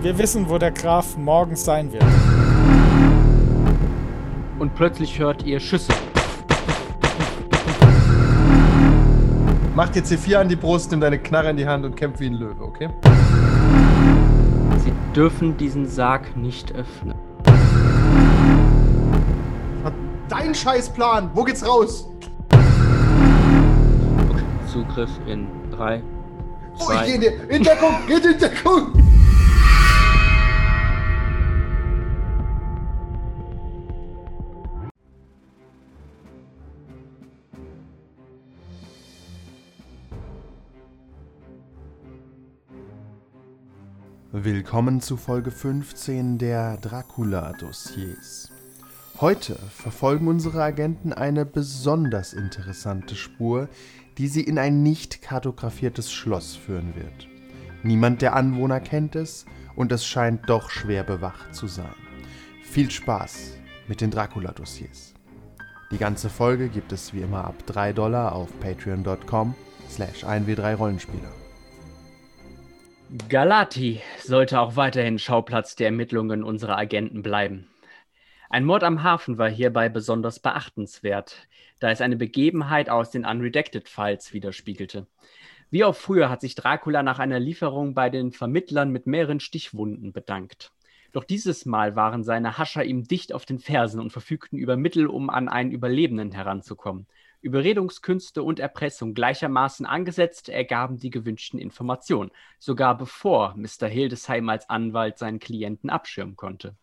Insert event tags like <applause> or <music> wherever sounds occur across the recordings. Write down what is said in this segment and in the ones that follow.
Wir wissen, wo der Graf morgens sein wird. Und plötzlich hört ihr Schüsse. Mach dir C4 an die Brust, nimm deine Knarre in die Hand und kämpf wie ein Löwe, okay? Sie dürfen diesen Sarg nicht öffnen. Dein Scheißplan! Wo geht's raus? Okay, Zugriff in 3, Oh, ich geh in, 2, die, in Deckung! Geht in Deckung! Willkommen zu Folge 15 der Dracula-Dossiers. Heute verfolgen unsere Agenten eine besonders interessante Spur, die sie in ein nicht kartografiertes Schloss führen wird. Niemand der Anwohner kennt es und es scheint doch schwer bewacht zu sein. Viel Spaß mit den Dracula-Dossiers. Die ganze Folge gibt es wie immer ab 3 Dollar auf patreon.com slash 1w3rollenspieler. Galati sollte auch weiterhin Schauplatz der Ermittlungen unserer Agenten bleiben. Ein Mord am Hafen war hierbei besonders beachtenswert, da es eine Begebenheit aus den Unredacted Files widerspiegelte. Wie auch früher hat sich Dracula nach einer Lieferung bei den Vermittlern mit mehreren Stichwunden bedankt. Doch dieses Mal waren seine Hascher ihm dicht auf den Fersen und verfügten über Mittel, um an einen Überlebenden heranzukommen. Überredungskünste und Erpressung gleichermaßen angesetzt ergaben die gewünschten Informationen, sogar bevor Mr. Hildesheim als Anwalt seinen Klienten abschirmen konnte.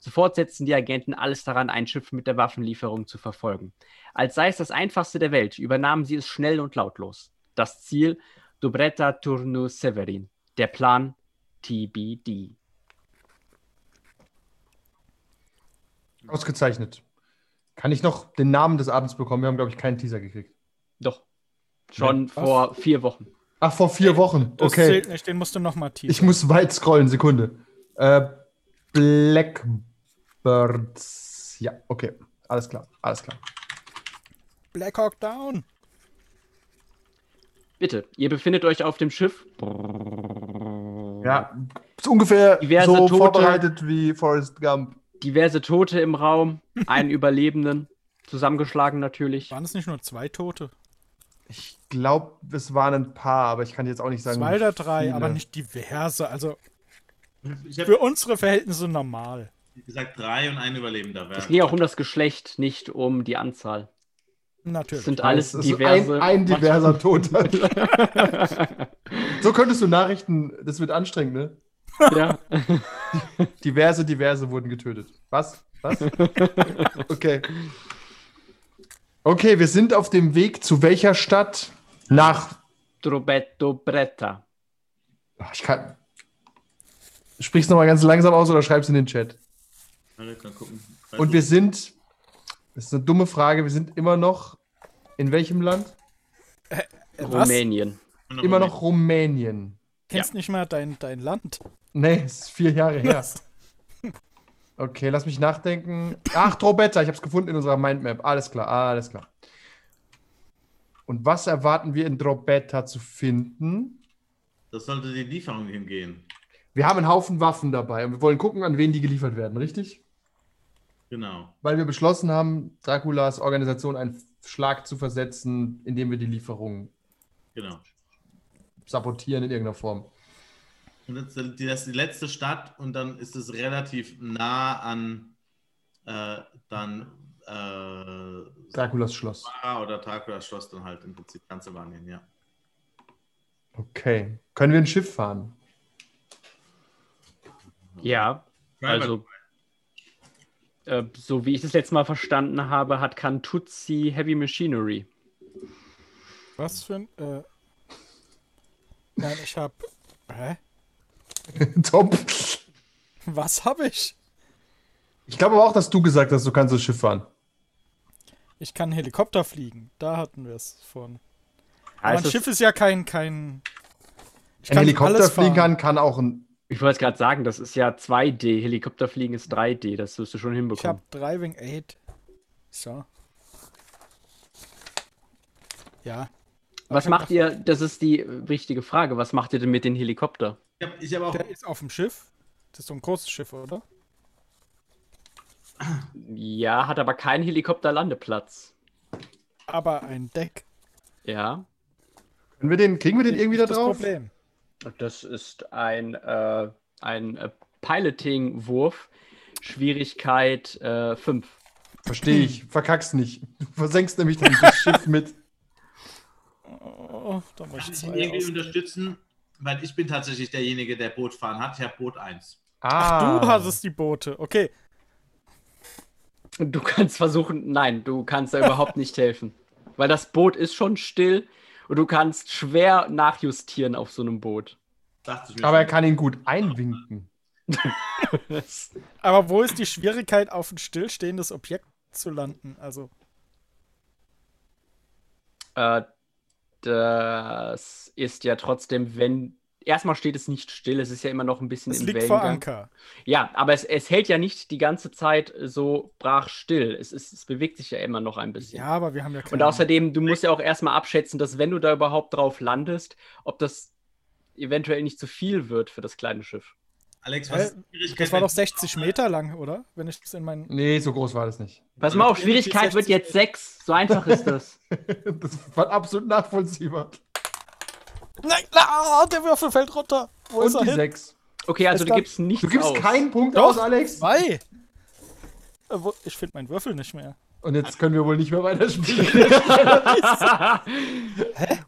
Sofort setzten die Agenten alles daran, ein Schiff mit der Waffenlieferung zu verfolgen. Als sei es das einfachste der Welt, übernahmen sie es schnell und lautlos. Das Ziel Dubretta Turnu Severin. Der Plan TBD. Ausgezeichnet. Kann ich noch den Namen des Abends bekommen? Wir haben, glaube ich, keinen Teaser gekriegt. Doch. Schon Was? vor vier Wochen. Ach, vor vier Wochen. Das Okay. zählt nicht, den musst du nochmal teasern. Ich muss weit scrollen, Sekunde. Äh, Blackbirds. Ja, okay. Alles klar, alles klar. Black Hawk Down. Bitte, ihr befindet euch auf dem Schiff. Ja, ist ungefähr Diverse so Tote. vorbereitet wie Forrest Gump. Diverse Tote im Raum, <laughs> einen Überlebenden, zusammengeschlagen natürlich. Waren es nicht nur zwei Tote? Ich glaube, es waren ein paar, aber ich kann jetzt auch nicht sagen. Zwei wie oder drei, viele. aber nicht diverse. Also für unsere Verhältnisse normal. gesagt, drei und ein Überlebender Es ging auch um das Geschlecht, nicht um die Anzahl. Es Natürlich. sind alles Es ist diverse. Ein, ein diverser Toter. <laughs> so könntest du Nachrichten, das wird anstrengend, ne? Ja. <laughs> Diverse, diverse wurden getötet. Was? Was? <laughs> Okay. Okay, wir sind auf dem Weg zu welcher Stadt? Nach. Drobetto Bretta. Ach, Ich kann. Sprich's nochmal ganz langsam aus oder schreib's in den Chat. Und wir sind. Das ist eine dumme Frage. Wir sind immer noch. In welchem Land? Äh? Rumänien. Immer noch Rumänien. Kennst nicht mal dein, dein Land. Nee, es ist vier Jahre her. <laughs> Okay, lass mich nachdenken. Ach, Drobetta, ich habe es gefunden in unserer Mindmap. Alles klar, alles klar. Und was erwarten wir in Drobetta zu finden? Das sollte die Lieferung hingehen. Wir haben einen Haufen Waffen dabei und wir wollen gucken, an wen die geliefert werden, richtig? Genau. Weil wir beschlossen haben, Draculas Organisation einen Schlag zu versetzen, indem wir die Lieferung Genau. Sabotieren in irgendeiner Form. Und das, ist die- das ist die letzte Stadt und dann ist es relativ nah an äh, dann äh, Draculas Schloss. Oder Dracula Schloss dann halt im Prinzip ganz Albanien, ja. Okay. Können wir ein Schiff fahren? Ja, also. Äh, so wie ich das letzte Mal verstanden habe, hat Kantuzzi Heavy Machinery. Was für ein. Äh... Nein, ich hab. Hä? <laughs> Top. Was hab ich? Ich glaube aber auch, dass du gesagt hast, du kannst das Schiff fahren. Ich kann Helikopter fliegen. Da hatten wir es von. Aber ein Schiff ist ja kein. kein ich Ein Helikopter alles fliegen kann, kann auch ein. Ich wollte gerade sagen, das ist ja 2D. Helikopterfliegen ist 3D. Das wirst du schon Ich hinbekommen. hab Driving Aid. So. Ja. Was macht ihr? Das ist die äh, wichtige Frage. Was macht ihr denn mit den Helikopter? Ich habe ich hab auch. Der ist auf dem Schiff. Das ist so ein großes Schiff, oder? Ja, hat aber keinen Helikopterlandeplatz. Aber ein Deck. Ja. Können wir den, kriegen wir den irgendwie da das drauf? Problem. Das ist ein, äh, ein äh, Piloting-Wurf. Schwierigkeit 5. Verstehe ich. Verkack's nicht. Du versenkst nämlich das <laughs> Schiff mit. Oh, da muss ich irgendwie aus. unterstützen? Weil ich bin tatsächlich derjenige, der Boot fahren hat. Ich habe Boot 1. Ah. Du hattest die Boote. Okay. Du kannst versuchen, nein, du kannst da überhaupt nicht <laughs> helfen. Weil das Boot ist schon still und du kannst schwer nachjustieren auf so einem Boot. Aber er kann ihn gut einwinken. Aber wo ist die Schwierigkeit, auf ein stillstehendes Objekt zu landen? Also, Äh, das ist ja trotzdem, wenn. Erstmal steht es nicht still, es ist ja immer noch ein bisschen es im liegt vor Wellengang. Anker. Ja, aber es, es hält ja nicht die ganze Zeit so brach still. Es, ist, es bewegt sich ja immer noch ein bisschen. Ja, aber wir haben ja keine Und außerdem, du musst ja auch erstmal abschätzen, dass wenn du da überhaupt drauf landest, ob das eventuell nicht zu viel wird für das kleine Schiff. Alex, was ist die Schwierigkeit? Das war doch wenn- 60 Meter lang, oder? Wenn ich das in meinen. Nee, so groß war das nicht. Pass mal auf, Schwierigkeit wird 60 jetzt 6. So einfach ist das. <laughs> Das war absolut nachvollziehbar. Nein, na, der Würfel fällt runter. Wo ist Und er die hin? sechs. Okay, also Es du gibst nichts Du gibst aus. keinen Punkt Doch, aus, Alex. Zwei. Äh, Ich finde meinen Würfel nicht mehr. Und jetzt können wir wohl nicht mehr weiterspielen. <laughs>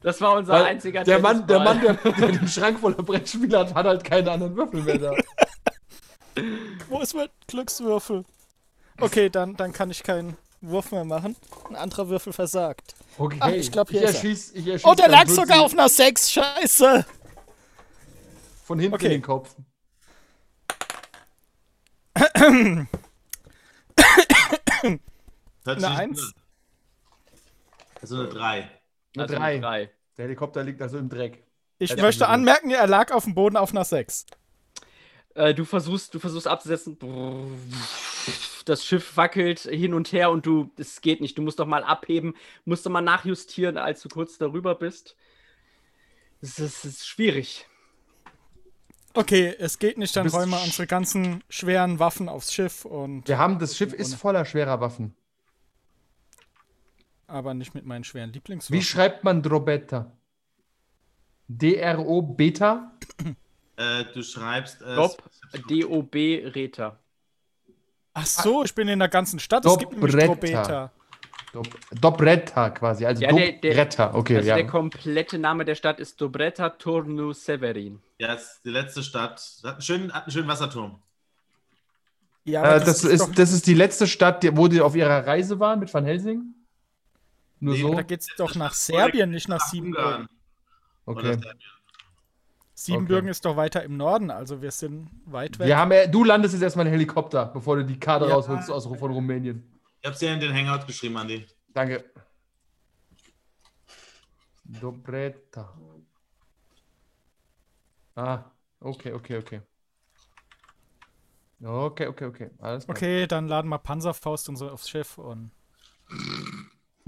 Das war unser Weil einziger der Mann, der Mann, der, der den Schrank voller Brettspiele hat, hat halt keine anderen Würfel mehr da. Wo ist mein Glückswürfel? Okay, dann, dann kann ich keinen Wurf mehr machen. Ein anderer Würfel versagt. Okay, Ah, ich glaub, hier ich ist er. erschieß, ich erschieß Oh, der lag sogar auf einer 6. Scheiße. Von hinten Okay. in den Kopf. <coughs> Eine nicht Eins? gut an. Also eine 3. Eine Also drei. eine drei. Der Helikopter liegt also im Dreck. Ich Ja, möchte also- anmerken, er lag auf dem Boden auf einer 6. Äh, du versuchst, du versuchst abzusetzen. Das Schiff wackelt hin und her und du, es geht nicht. Du musst doch mal abheben, musst doch mal nachjustieren, als du kurz darüber bist. Es ist, ist schwierig. Okay, es geht nicht, dann räumen wir unsere ganzen schweren Waffen aufs Schiff und. Wir haben, das Schiff ist voller schwerer Waffen. Aber nicht mit meinen schweren Wie Lieblingswaffen. schreibt man Drobeta? D-R-O-Beta? Äh, du schreibst es. Dob, D-O-B, Reta. Ach so, ich bin in der ganzen Stadt. Es gibt nämlich Dobretta. Drobeta. Dob Dobretta quasi. Also Ja, der- der- Dobretta. Okay, Also ja. der komplette Name der Stadt ist Dobreta Turnu Severin. Ja, das ist die letzte Stadt. Hat einen schönen, hat einen schönen Wasserturm. Ja, Äh, das, ist, doch, das ist die letzte Stadt, die, wo die auf ihrer Reise waren mit Van Helsing? Nur Nee, so? da geht's doch nach Serbien, nicht nach Nach Siebenbürgen. Ungarn. Okay. Siebenbürgen Okay. ist doch weiter im Norden, also wir sind weit weg. Wir haben, du landest jetzt erstmal in Helikopter, bevor du die Karte Ja. rausholst aus, von Rumänien. Ich hab's dir in den Hangout geschrieben, Andi. Danke. Dobreta. Ah, okay, okay, okay. Okay, okay, okay. Alles klar. Okay, dann laden wir Panzerfaust und so aufs Schiff und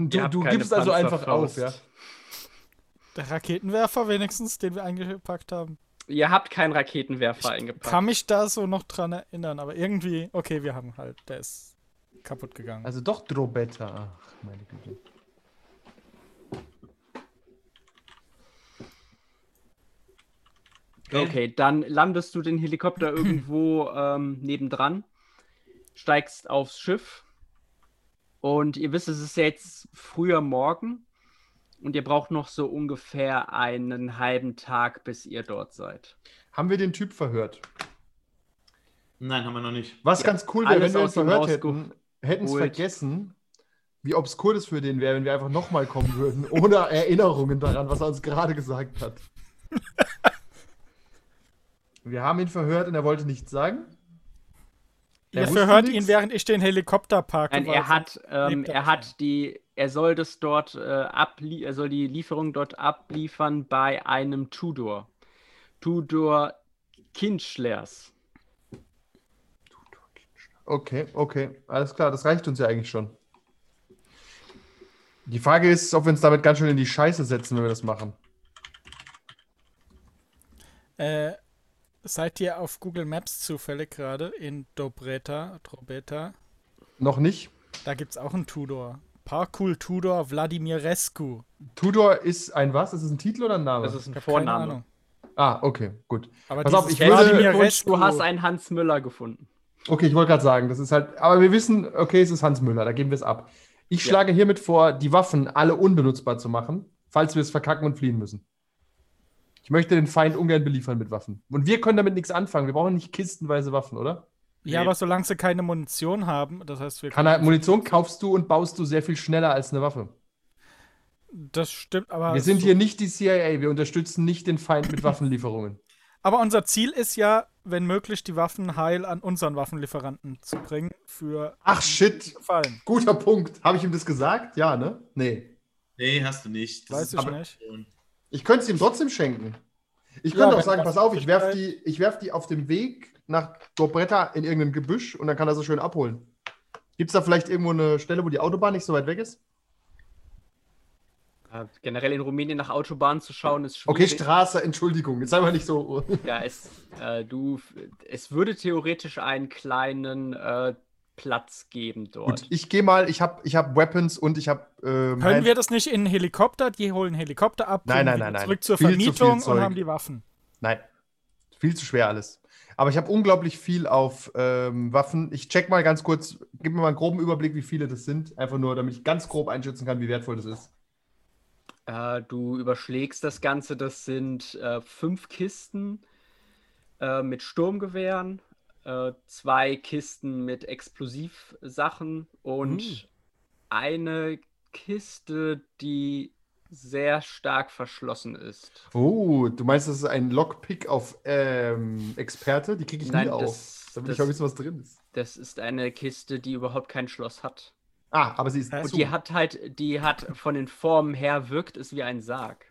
Du, du gibst also einfach auf, ja? der Raketenwerfer wenigstens, den wir eingepackt haben. Ihr habt keinen Raketenwerfer eingepackt. Kann mich da so noch dran erinnern, aber irgendwie, okay, wir haben halt, der ist kaputt gegangen. Also doch Drobeta. Ach, meine Güte. Okay, dann landest du den Helikopter <clears throat> irgendwo ähm, nebendran, steigst aufs Schiff und ihr wisst, es ist jetzt früher Morgen und ihr braucht noch so ungefähr einen halben Tag, bis ihr dort seid. Haben wir den Typ verhört? Nein, haben wir noch nicht. Was Ja, ganz cool wäre, wenn wir ihn dem verhört hätten, hätten es vergessen, wie obskur das für den wäre, wenn wir einfach nochmal kommen würden, <laughs> ohne Erinnerungen daran, was er uns gerade gesagt hat. <laughs> Wir haben ihn verhört und er wollte nichts sagen. Ihr er wusste verhört nix? ihn, während ich den Helikopter parke. Nein, er hat, ähm, er hat die, er soll das dort äh, ablie er soll die Lieferung dort abliefern bei einem Tudor. Tudor Kinschlers. Okay, okay, alles klar, das reicht uns ja eigentlich schon. Die Frage ist, ob wir uns damit ganz schön in die Scheiße setzen, wenn wir das machen. Äh, Seid ihr auf Google Maps zufällig gerade in Dobreta, Drobeta? Noch nicht. Da gibt's auch einen Tudor. Parkour Tudor Vladimirescu. Tudor ist ein was? Ist es ein Titel oder ein Name? Das ist ein Ich hab keine Vorname. Ahnung. ah, okay, gut. Aber Pass auf, ich würde- Du hast einen Hans Müller gefunden. Okay, ich wollte gerade sagen, das ist halt, aber wir wissen, okay, es ist Hans Müller, da geben wir es ab. Ich Ja. schlage hiermit vor, die Waffen alle unbenutzbar zu machen, falls wir es verkacken und fliehen müssen. Ich möchte den Feind ungern beliefern mit Waffen. Und wir können damit nichts anfangen. Wir brauchen nicht kistenweise Waffen, oder? Ja, Nee. aber solange sie keine Munition haben, das heißt, wir Kann er, Munition kaufst du und baust du sehr viel schneller als eine Waffe. Das stimmt, aber. Wir sind so- hier nicht die CIA, wir unterstützen nicht den Feind mit Waffenlieferungen. <laughs> Aber unser Ziel ist ja, wenn möglich, die Waffen heil an unseren Waffenlieferanten zu bringen für Ach shit, Gefallen. guter Punkt. Habe ich ihm das gesagt? Ja, ne? Nee. Nee, hast du nicht. Das Weiß ist ich aber- nicht. Ich könnte es ihm trotzdem schenken. Ich Ja, könnte auch wenn sagen, pass auf, ich werf, Möglichkeit- die, ich werf die auf dem Weg nach Dobretta in irgendein Gebüsch und dann kann er so schön abholen. Gibt es da vielleicht irgendwo eine Stelle, wo die Autobahn nicht so weit weg ist? Ja, generell in Rumänien nach Autobahnen zu schauen ist Okay, schwierig. Straße, Entschuldigung. Jetzt sei mal nicht so. Ja, es, äh, du, es würde theoretisch einen kleinen äh, Platz geben dort. Gut, ich gehe mal, ich habe ich hab Weapons und ich habe. Ähm, Können wir das nicht in Helikopter? Die holen Helikopter ab, Nein, nein, nein, nein. zurück zur Viel zu viel Vermietung und Zeug. haben die Waffen. Nein. Viel zu schwer alles. Aber ich habe unglaublich viel auf ähm, Waffen. Ich check mal ganz kurz, gib mir mal einen groben Überblick, wie viele das sind. Einfach nur, damit ich ganz grob einschätzen kann, wie wertvoll das ist. Äh, du überschlägst das Ganze, das sind äh, fünf Kisten äh, mit Sturmgewehren, äh, zwei Kisten mit Explosivsachen und Uh. eine Kiste, die sehr stark verschlossen ist. Oh, du meinst, das ist ein Lockpick auf ähm, Experte? Die kriege ich Nein, nie auf. das- Da will ich das- auch wissen, was drin ist. Das ist eine Kiste, die überhaupt kein Schloss hat. Ah, aber sie ist Und Und zu. die hat halt, die hat von den Formen her wirkt es wie ein Sarg.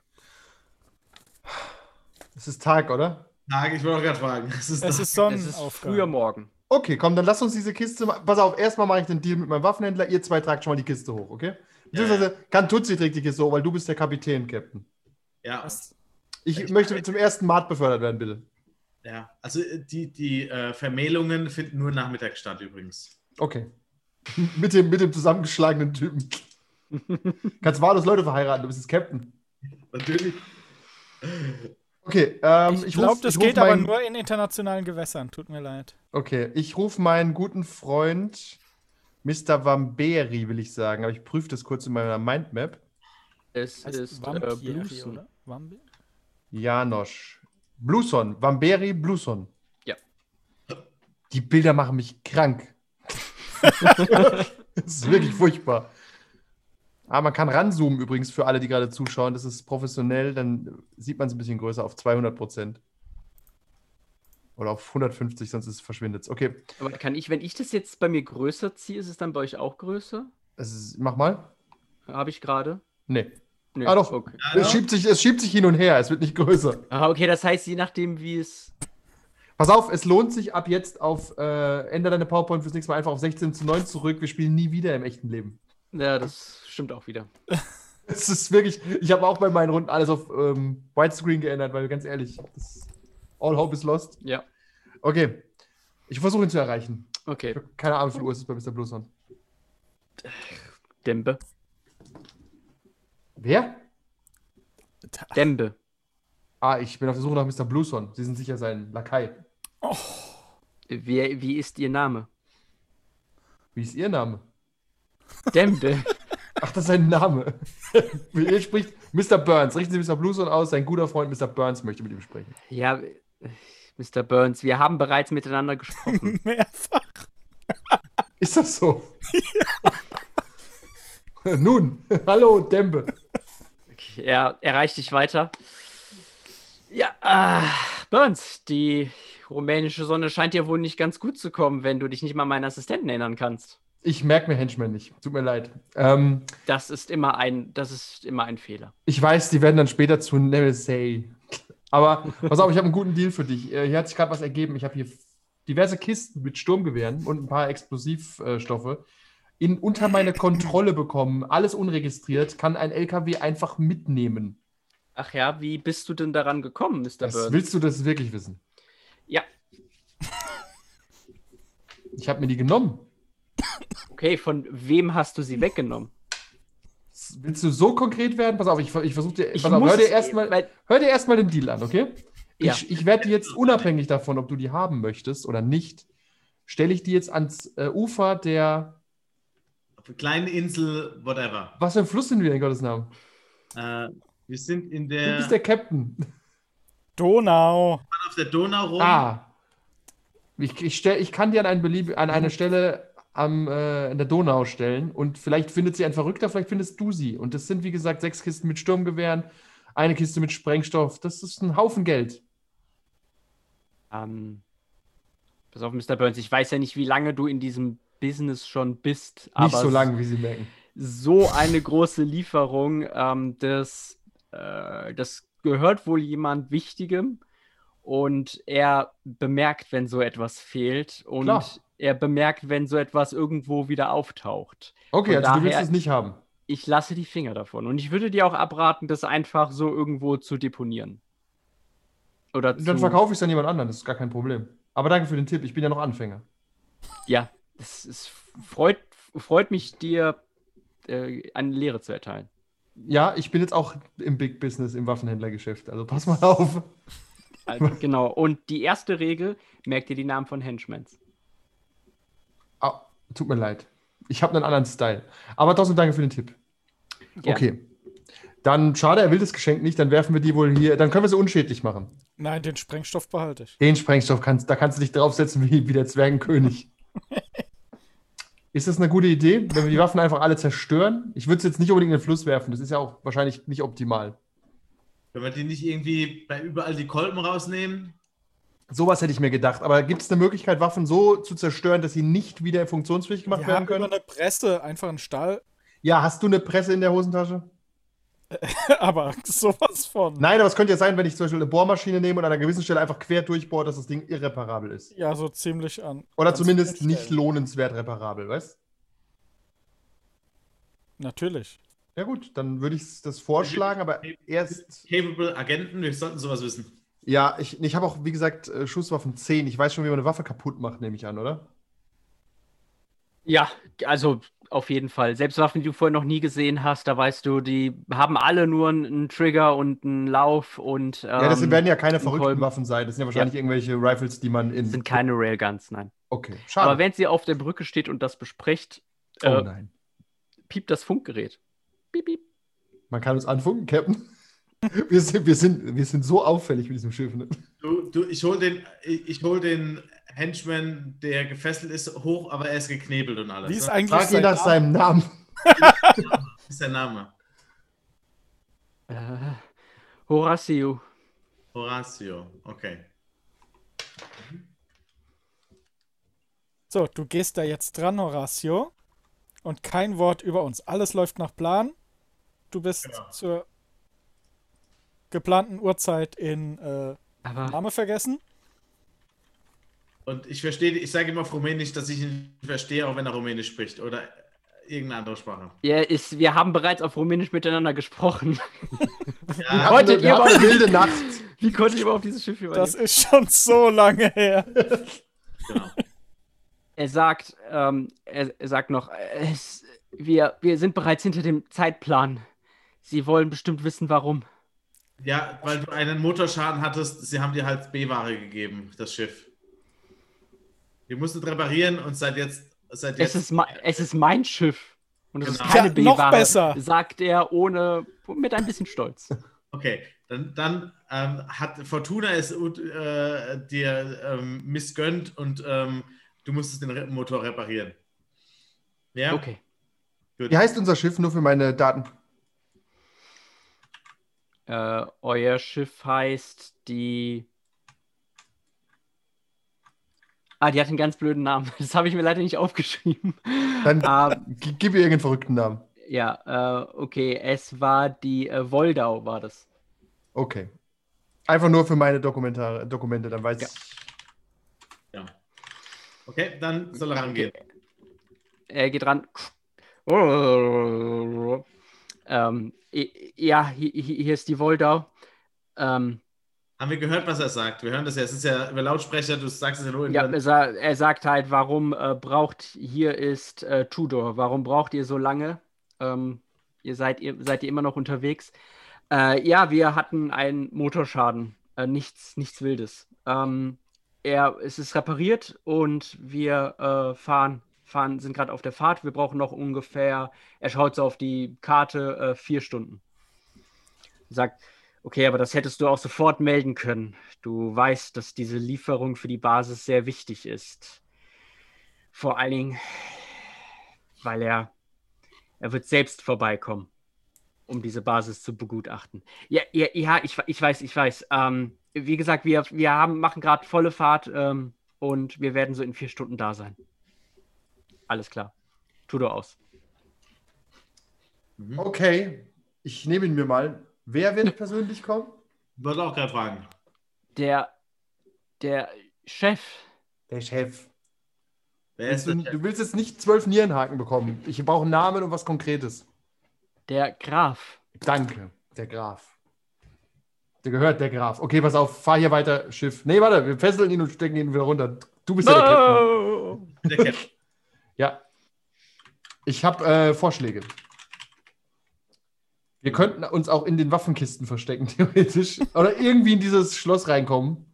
Es ist Tag, oder? Tag, ich wollte auch gerade fragen. Es ist, Es ist Sonnenaufgang. früher Morgen. Okay, komm, dann lass uns diese Kiste. Pass auf, erstmal mache ich den Deal mit meinem Waffenhändler. Ihr zwei tragt schon mal die Kiste hoch, okay? Beziehungsweise Kantuzzi trägt die Kiste hoch, weil du bist der Kapitän, Captain. ja? Ich Ich möchte zum ersten Mart befördert werden, bitte. ja. Also äh, die, die äh, Vermählungen finden nur nachmittags statt übrigens. Okay. <laughs> mit, dem, mit dem zusammengeschlagenen Typen. <laughs> Kannst wahllos Leute verheiraten, du bist jetzt Captain. Natürlich. Okay, ähm, Ich, ich, glaube, ruf- das geht aber meinen- nur in internationalen Gewässern. Tut mir leid. Okay, ich rufe meinen guten Freund Mr. Vamberi, will ich sagen, aber ich prüfe das kurz in meiner Mindmap. Es Heißt ist äh, Vampiri, Blusen. oder? Janosch. Bluson, Vamberi Bluson. Ja. Die Bilder machen mich krank. <laughs> <laughs> das ist wirklich furchtbar. Ah, man kann ranzoomen übrigens für alle, die gerade zuschauen. Das ist professionell, dann sieht man es ein bisschen größer auf 200 Prozent. Oder auf 150, sonst ist- verschwindet es. Okay, Aber kann ich, wenn ich das jetzt bei mir größer ziehe, ist es dann bei euch auch größer? es ist, mach mal. Habe ich gerade? Nee. Nee, Ah, doch. Okay. Ja, Es schiebt, sich, es schiebt sich hin und her, es wird nicht größer. Ah, okay, das heißt, je nachdem, wie es. Pass auf, es lohnt sich ab jetzt auf, äh, ändere deine PowerPoint fürs nächste Mal einfach auf 16 zu 9 zurück. Wir spielen nie wieder im echten Leben. Ja, das stimmt auch wieder. <laughs> Es ist wirklich, ich habe auch bei meinen Runden alles auf ähm, Widescreen geändert, weil ganz ehrlich, das, all hope is lost. Ja, Okay, ich versuche ihn zu erreichen. Ich okay. hab keine Ahnung, wie viel Uhr es ist bei Mr. Blueson. Dembe. Wer? Dembe. Ah, ich bin auf der Suche nach Mr. Blueson. Sie sind sicher sein Lakai. Wie, wie ist Ihr Name? Wie ist Ihr Name? Dembe. <laughs> Ach, das ist sein Name. <laughs> Ihr spricht Mr. Burns. Richten Sie Mr. Blueson aus. Sein guter Freund Mr. Burns möchte mit ihm sprechen. Ja, äh, Mr. Burns, wir haben bereits miteinander gesprochen. <laughs> Mehrfach. Ist das so? <laughs> Nun, hallo Dembe. Okay, er erreicht dich weiter. Ja, ah, Burns, die rumänische Sonne scheint dir wohl nicht ganz gut zu kommen, wenn du dich nicht mal an meinen Assistenten erinnern kannst. Ich merke mir Henchmen nicht. Tut mir leid. Ähm, Das ist immer ein, das ist immer ein Fehler. ich weiß, die werden dann später zu Nemesis. Aber pass auf, ich habe einen guten Deal für dich. Äh, Hier hat sich gerade was ergeben. Ich habe hier diverse Kisten mit Sturmgewehren und ein paar Explosivstoffe in, unter meine Kontrolle bekommen. Alles unregistriert. Kann ein LKW einfach mitnehmen. Ach ja, wie bist du denn daran gekommen, Mr. Das, Burns? willst du das wirklich wissen? Ich habe mir die genommen. Okay, von wem hast du sie weggenommen? Willst du so konkret werden? Pass auf, ich, ich versuche dir. Ich pass auf, muss hör dir erstmal dir erstmal den Deal an, okay? Ja. Ich, ich werde die jetzt unabhängig davon, ob du die haben möchtest oder nicht, stelle ich die jetzt ans äh, Ufer der. Kleine Insel, whatever. Was für ein Fluss sind wir in Gottes Namen? Äh, wir sind in Du der, bist der Captain. Donau. auf der Donau rum. Ah. Ich, ich, stell, ich kann dir an, ein Belieb an eine Stelle am, äh, in der Donau stellen und vielleicht findet sie ein Verrückter, vielleicht findest du sie. Und das sind, wie gesagt, sechs Kisten mit Sturmgewehren, eine Kiste mit Sprengstoff. Das ist ein Haufen Geld. Ähm, pass auf, Mr. Burns, ich weiß ja nicht, wie lange du in diesem Business schon bist, aber Nicht so lang, wie sie merken. so eine große Lieferung, ähm, das, äh, das gehört wohl jemand Wichtigem und er bemerkt, wenn so etwas fehlt und Klar. Er bemerkt, wenn so etwas irgendwo wieder auftaucht. Okay, Von also du willst es nicht haben. Ich lasse die Finger davon und ich würde dir auch abraten, das einfach so irgendwo zu deponieren. Oder Dann verkaufe ich es an jemand anderen, das ist gar kein Problem. Aber danke für den Tipp, ich bin ja noch Anfänger. Ja, es, es freut, freut mich, dir äh, eine Lehre zu erteilen. Ja, ich bin jetzt auch im Big Business, im Waffenhändlergeschäft, also pass mal auf. Also, genau. Und die erste Regel, merkt ihr die Namen von Henchmans. Tut mir leid. Ich habe einen anderen Style. Aber trotzdem danke für den Tipp. Gerne. Okay. Dann schade, er will das Geschenk nicht, dann werfen wir die wohl hier, dann können wir sie unschädlich machen. Nein, den Sprengstoff behalte ich. Den Sprengstoff kannst, da kannst du dich draufsetzen wie, wie der Zwergenkönig. <laughs> Ist das eine gute Idee, wenn wir die Waffen einfach alle zerstören? Ich würde es jetzt nicht unbedingt in den Fluss werfen, das ist ja auch wahrscheinlich nicht optimal. Wenn wir die nicht irgendwie bei überall die Kolben rausnehmen. Sowas hätte ich mir gedacht. Aber gibt es eine Möglichkeit, Waffen so zu zerstören, dass sie nicht wieder funktionsfähig gemacht Wir werden haben über können? eine Presse einfach einen Stall, Ja, hast du eine Presse in der Hosentasche? <laughs> aber sowas von. Nein, aber es könnte ja sein, wenn ich zum Beispiel eine Bohrmaschine nehme und an einer gewissen Stelle einfach quer durchbohre, dass das Ding irreparabel ist. Ja, so ziemlich an. Oder zumindest nicht Stellen. lohnenswert reparabel, weißt Natürlich. Ja gut, dann würde ich das vorschlagen, aber erst... Capable Agenten, wir sollten sowas wissen. Ja, ich, ich habe auch, wie gesagt, äh, Schusswaffen 10. Ich weiß schon, wie man eine Waffe kaputt macht, nehme ich an, oder? Ja, also auf jeden Fall. Selbst Waffen, die du vorher noch nie gesehen hast, da weißt du, die haben alle nur einen, Trigger und einen Lauf und ja, das ähm, werden ja keine ein verrückten Kolben. Waffen sein. Das sind ja wahrscheinlich irgendwelche Rifles, die man in... sind keine Railguns, nein. Okay, schade. Aber wenn sie auf der Brücke steht und das bespricht, oh äh, piept das Funkgerät. Piep, piep. Man kann uns anfunken, Captain. Wir sind, wir, sind, wir sind so auffällig mit diesem Schiff. Ne? Du, du, ich hole den, ich, hol den Henchman, der gefesselt ist, hoch, aber er ist geknebelt und alles. Wie ist ne? eigentlich Frag ihn sein nach Name? seinem Namen. <laughs> Was ist der Name? Äh, Horatio. Horatio, okay. So, du gehst da jetzt dran, Horatio. Und kein Wort über uns. Alles läuft nach Plan. Du bist Ja. zur geplanten Uhrzeit in äh, Aber Name vergessen. Und ich verstehe, ich sage immer auf Rumänisch, dass ich ihn verstehe, auch wenn er Rumänisch spricht oder irgendeine andere Sprache. ja, ist, wir haben bereits auf Rumänisch miteinander gesprochen. <laughs> Ja, Wolltet eine, wir ihr mal- eine wilde Nacht. Wie konnte ich überhaupt dieses Schiff überleben? Das ist schon so lange her. genau. Er sagt, ähm, er, er sagt noch, es, wir, wir sind bereits hinter dem Zeitplan. Sie wollen bestimmt wissen, warum. Ja, weil du einen Motorschaden hattest, sie haben dir halt B-Ware gegeben, das Schiff. Wir mussten reparieren und seit jetzt, seit Es jetzt ist, me- es ist mein Schiff. Und es ist Genau. keine Ja, noch B-Ware, besser. sagt er ohne, mit ein bisschen Stolz. Okay, dann, dann ähm, hat Fortuna es äh, dir ähm, missgönnt und ähm, du musstest den Motor reparieren. Ja, Okay. gut. Wie heißt unser Schiff nur für meine Daten? Äh, euer Schiff heißt die. Ah, die hat einen ganz blöden Namen. <laughs> Das habe ich mir leider nicht aufgeschrieben. Dann <laughs> g- gib ihr irgendeinen verrückten Namen. ja, äh, okay. Es war die äh, Woldau, war das. Okay. Einfach nur für meine Dokumentare, Dokumente, dann weiß Ja. ich. Ja. Okay, dann soll er rangehen. Er geht ran. Ähm, ja, hi- hi- hier ist die Woldau. Ähm, Haben wir gehört, was er sagt? Wir hören das ja. Es ist ja über Lautsprecher, du sagst es ja nur Ja, er, er sagt halt, warum äh, braucht hier ist äh, Tudor? Warum braucht ihr so lange? Ähm, ihr seid ihr seid ihr immer noch unterwegs? Äh, ja, wir hatten einen Motorschaden. Äh, nichts, nichts Wildes. Ähm, er, es ist repariert und wir äh, fahren, fahren, sind gerade auf der Fahrt. Wir brauchen noch ungefähr, er schaut so auf die Karte, äh, vier Stunden. Sagt, okay, aber das hättest du auch sofort melden können. Du weißt, dass diese Lieferung für die Basis sehr wichtig ist. Vor allen Dingen, weil er, er wird selbst vorbeikommen, um diese Basis zu begutachten. Ja, ja, ja ich, ich weiß, ich weiß. Ähm, wie gesagt, wir, wir haben, machen gerade volle Fahrt ähm, und wir werden so in vier Stunden da sein. Alles klar. Tu doch aus. Okay, ich nehme ihn mir mal. Wer wird <laughs> persönlich kommen? Wollte auch gerade fragen. Der, der Chef, Der Chef. Wer ist Du, denn der? du willst jetzt nicht zwölf Nierenhaken bekommen. Ich brauche einen Namen und was Konkretes. der Graf. Danke, der Graf. Der gehört der Graf. Okay, pass auf, fahr hier weiter, Schiff. Nee, warte, wir fesseln ihn und stecken ihn wieder runter. Du bist ja der Captain. Der Captain. Ja. Ich habe äh, Vorschläge. Wir könnten uns auch in den Waffenkisten verstecken, <laughs> theoretisch. Oder irgendwie in dieses Schloss reinkommen.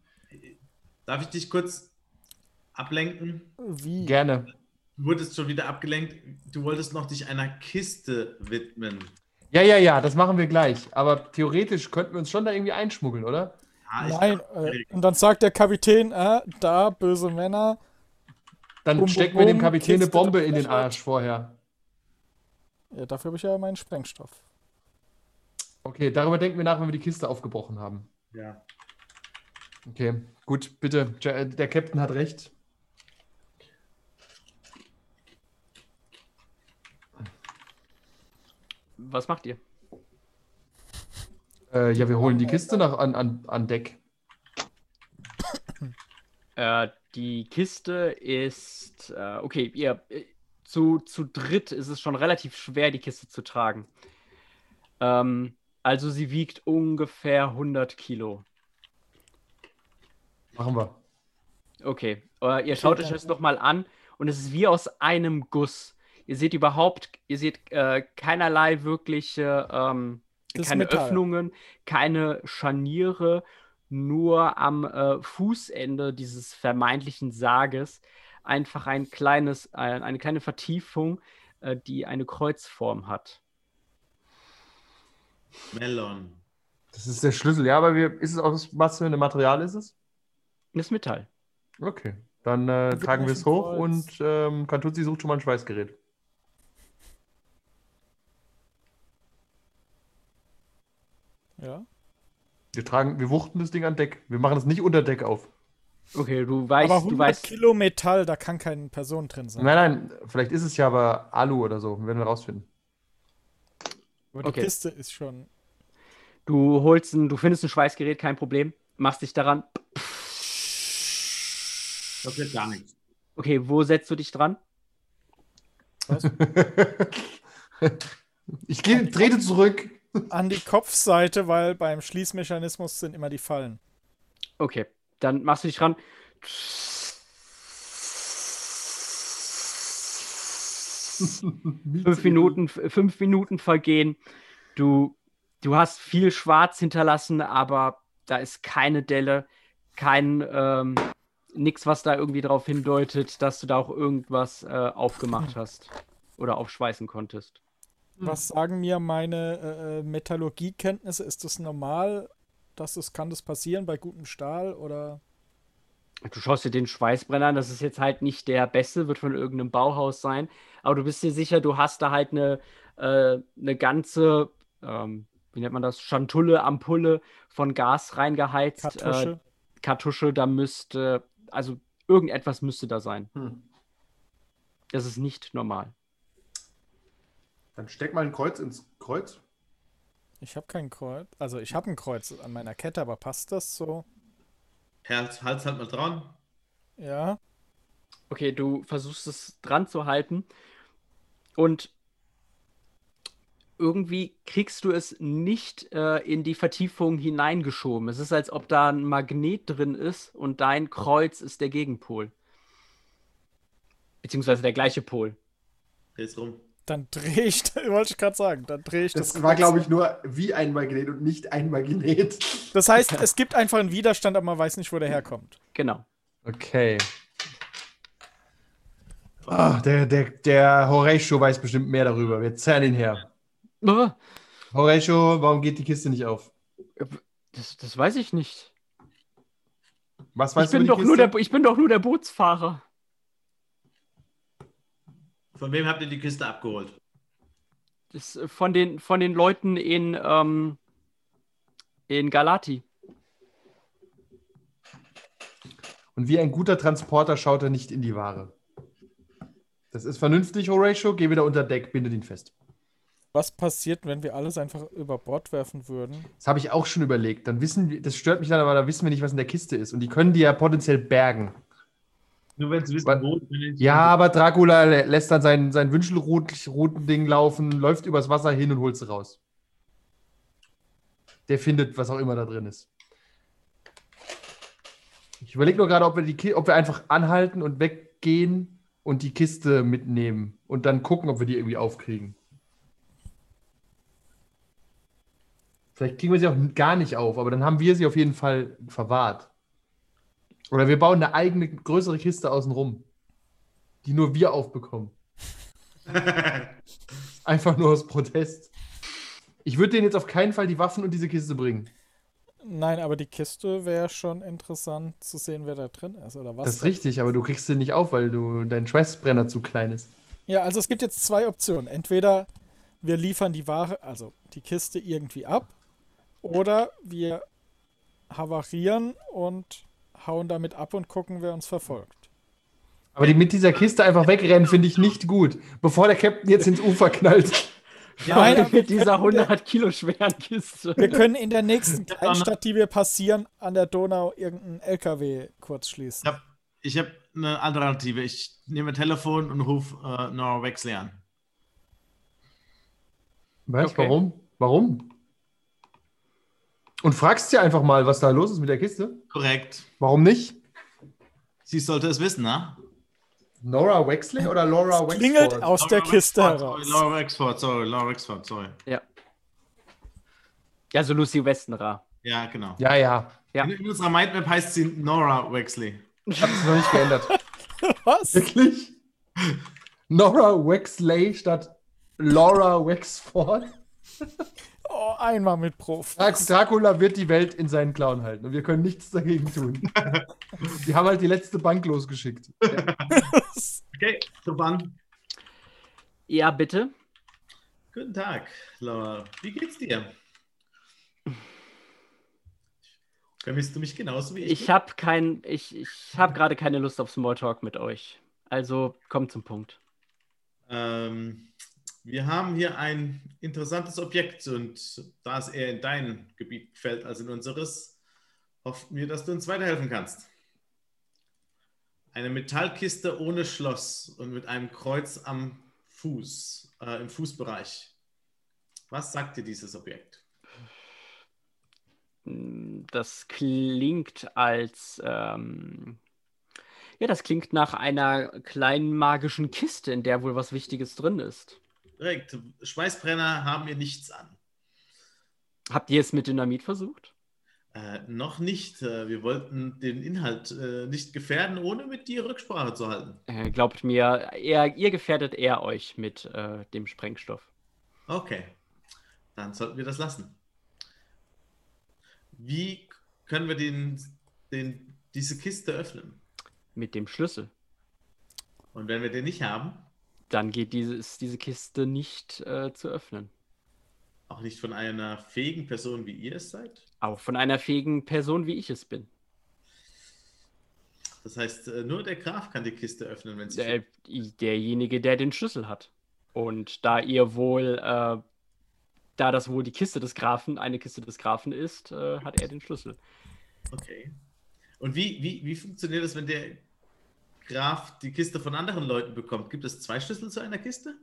Darf ich dich kurz ablenken? Wie? Gerne. Du wurdest schon wieder abgelenkt. Du wolltest noch dich einer Kiste widmen. Ja, ja, ja, das machen wir gleich. Aber theoretisch könnten wir uns schon da irgendwie einschmuggeln, oder? Ja, ich Nein, äh, und dann sagt der Kapitän, äh, da, böse Männer. Dann Bum, stecken bum, wir dem Kapitän eine Bombe in den. Arsch vorher. Ja, dafür habe ich ja meinen Sprengstoff. Okay, darüber denken wir nach, wenn wir die Kiste aufgebrochen haben. ja. Okay, gut, bitte. Äh, Der Captain hat recht. Was macht ihr? Äh, ja, wir holen die Kiste nach, an, an, an Deck. Äh, die Kiste ist, äh, okay, ihr, äh, zu, zu dritt ist es schon relativ schwer, die Kiste zu tragen. Ähm, also sie wiegt ungefähr 100 Kilo. Machen wir. Okay, äh, ihr schaut euch das nochmal an und es ist wie aus einem Guss. Ihr seht überhaupt, ihr seht äh, keinerlei wirkliche, ähm, keine Metall. Öffnungen, keine Scharniere, nur am äh, Fußende dieses vermeintlichen Sarges einfach ein kleines, äh, eine kleine Vertiefung, äh, die eine Kreuzform hat. Melon. Das ist der Schlüssel. Ja, aber wir, ist es aus was für ein Material ist es? Das Metall. Okay. Dann äh, Wird tragen wir es hoch ein und Kreuz. ähm, Kantuzzi sucht schon mal ein Schweißgerät. Ja. Wir tragen, wir wuchten das Ding an Deck. Wir machen es nicht unter Deck auf. Okay, du weißt, Aber du 100 weißt, Kilo Metall, da kann keine Person drin sein. Nein, nein, vielleicht ist es ja aber Alu oder so. Werden wir rausfinden. Aber die Okay. Kiste ist schon. du holst ein, du findest ein Schweißgerät, kein Problem, machst dich daran. Das wird gar nichts. Okay, wo setzt du dich dran? <laughs> ich gehe, trete zurück. An die Kopfseite, weil beim Schließmechanismus sind immer die Fallen. Okay, dann machst du dich dran. Fünf Minuten, fünf Minuten vergehen. Du, du hast viel Schwarz hinterlassen, aber da ist keine Delle, kein ähm, nix, was da irgendwie darauf hindeutet, dass du da auch irgendwas äh, aufgemacht hast oder aufschweißen konntest. Was sagen mir meine äh, äh, Metallurgiekenntnisse? Ist das normal? Dass das, kann das passieren bei gutem Stahl oder? Du schaust dir den Schweißbrenner an, das ist jetzt halt nicht der beste, wird von irgendeinem Bauhaus sein, aber du bist dir sicher, du hast da halt eine, äh, eine ganze, ähm, wie nennt man das, Schantulle, Ampulle von Gas reingeheizt. Kartusche? Äh, Kartusche, da müsste, also irgendetwas müsste da sein. Hm. Das ist nicht normal. Dann steck mal ein Kreuz ins Kreuz. Ich habe kein Kreuz. Also ich habe ein Kreuz an meiner Kette, aber passt das so? Hals, Hals halt mal dran. Ja. Okay, du versuchst es dran zu halten und irgendwie kriegst du es nicht äh, in die Vertiefung hineingeschoben. Es ist, als ob da ein Magnet drin ist und dein Kreuz ist der Gegenpol. Beziehungsweise der gleiche Pol. Dreh's rum. Dann drehe ich, <laughs> wollte ich gerade sagen, dann drehe ich das. Das war, glaube ich, nur wie ein Magnet und nicht ein Magnet. Das heißt, <laughs> es gibt einfach einen Widerstand, aber man weiß nicht, wo der herkommt. Genau. Okay. Ah, der, der, der Horatio weiß bestimmt mehr darüber. Wir zerren ihn her. Ah, Horatio, warum geht die Kiste nicht auf? Das, das weiß ich nicht. Was Ich weißt bin, du über doch die nur Kiste? der, ich bin doch nur der Bootsfahrer. Von wem habt ihr die Kiste abgeholt? Das, äh, von, den, von den Leuten in, ähm, in Galati. Und wie ein guter Transporter schaut er nicht in die Ware. Das ist vernünftig, Horatio. Geh wieder unter Deck, binde ihn fest. Was passiert, wenn wir alles einfach über Bord werfen würden? Das habe ich auch schon überlegt. Dann wissen wir, das stört mich dann, aber da wissen wir nicht, was in der Kiste ist. Und die können die ja potenziell bergen. Nur wenn sie wissen, wo. Ja, aber Dracula lä- lässt dann sein, sein Wünschelruten-Ding laufen, läuft übers Wasser hin und holt sie raus. Der findet, was auch immer da drin ist. Ich überlege nur gerade, ob wir, die, Ki- ob wir einfach anhalten und weggehen und die Kiste mitnehmen und dann gucken, ob wir die irgendwie aufkriegen. Vielleicht kriegen wir sie auch gar nicht auf, aber dann haben wir sie auf jeden Fall verwahrt. Oder wir bauen eine eigene, größere Kiste außenrum, die nur wir aufbekommen. <laughs> Einfach nur aus Protest. Ich würde denen jetzt auf keinen Fall die Waffen und diese Kiste bringen. Nein, aber die Kiste wäre schon interessant zu sehen, wer da drin ist oder was. Das ist richtig, aber du kriegst sie nicht auf, weil du dein Schweißbrenner zu klein ist. Ja, also es gibt jetzt zwei Optionen. Entweder wir liefern die Ware, also die Kiste irgendwie ab, oder wir havarieren und hauen damit ab und gucken, wer uns verfolgt. Aber die mit dieser Kiste einfach wegrennen, finde ich nicht gut. Bevor der Captain jetzt ins Ufer knallt. Nein, mit dieser können- 100 Kilo schweren Kiste. Wir können in der nächsten <laughs> Kleinstadt, die wir passieren, an der Donau irgendeinen LKW kurz schließen. Ich habe hab eine Alternative. Ich nehme ein Telefon und rufe äh, Nora Wexley an. Was? Okay. Warum? Warum? Und fragst sie einfach mal, was da los ist mit der Kiste? Korrekt. Warum nicht? Sie sollte es wissen, ne? Nora Wexley oder Laura Wexford? Klingelt aus der Laura Kiste Wexford, heraus. Sorry, Laura Wexford, sorry, Laura Wexford, sorry. Ja, so Lucy Westenra. Ja, genau. Ja, ja. Ja. In, in unserer Mindmap heißt sie Nora Wexley. Ich habe es noch nicht geändert. <laughs> Was? Wirklich? Nora Wexley statt Laura Wexford? <laughs> Oh, einmal mit Prof. Drac- Dracula wird die Welt in seinen Klauen halten und wir können nichts dagegen tun. <laughs> Die haben halt die letzte Bank losgeschickt. <laughs> Okay, so wann? Ja, bitte. Guten Tag, Laura. Wie geht's dir? Vermisst du mich genauso wie ich? Ich habe kein, ich, ich habe gerade keine Lust auf Smalltalk mit euch. Also kommt zum Punkt. Ähm, wir haben hier ein interessantes Objekt und da es eher in dein Gebiet fällt als in unseres, hoffen wir, dass du uns weiterhelfen kannst. Eine Metallkiste ohne Schloss und mit einem Kreuz am Fuß, äh, im Fußbereich. Was sagt dir dieses Objekt? Das klingt als, ähm, ja, das klingt nach einer kleinen magischen Kiste, in der wohl was Wichtiges drin ist. Direkt, Schweißbrenner haben wir nichts an. Habt ihr es mit Dynamit versucht? Äh, noch nicht. Äh, wir wollten den Inhalt äh, nicht gefährden, ohne mit dir Rücksprache zu halten. Äh, glaubt mir, eher, ihr gefährdet eher euch mit äh, dem Sprengstoff. Okay, dann sollten wir das lassen. Wie können wir den, den, diese Kiste öffnen? Mit dem Schlüssel. Und wenn wir den nicht haben, Dann geht dieses, diese Kiste nicht äh, zu öffnen. auch nicht von einer fähigen Person, wie ihr es seid? Auch von einer fähigen Person, wie ich es bin. Das heißt, äh, nur der Graf kann die Kiste öffnen, wenn sie. Der, derjenige, der den Schlüssel hat. Und da ihr wohl, äh, da das wohl die Kiste des Grafen, eine Kiste des Grafen ist, äh, hat er den Schlüssel. Okay. Und wie, wie, wie funktioniert das, wenn der Graf die Kiste von anderen Leuten bekommt? Gibt es zwei Schlüssel zu einer Kiste?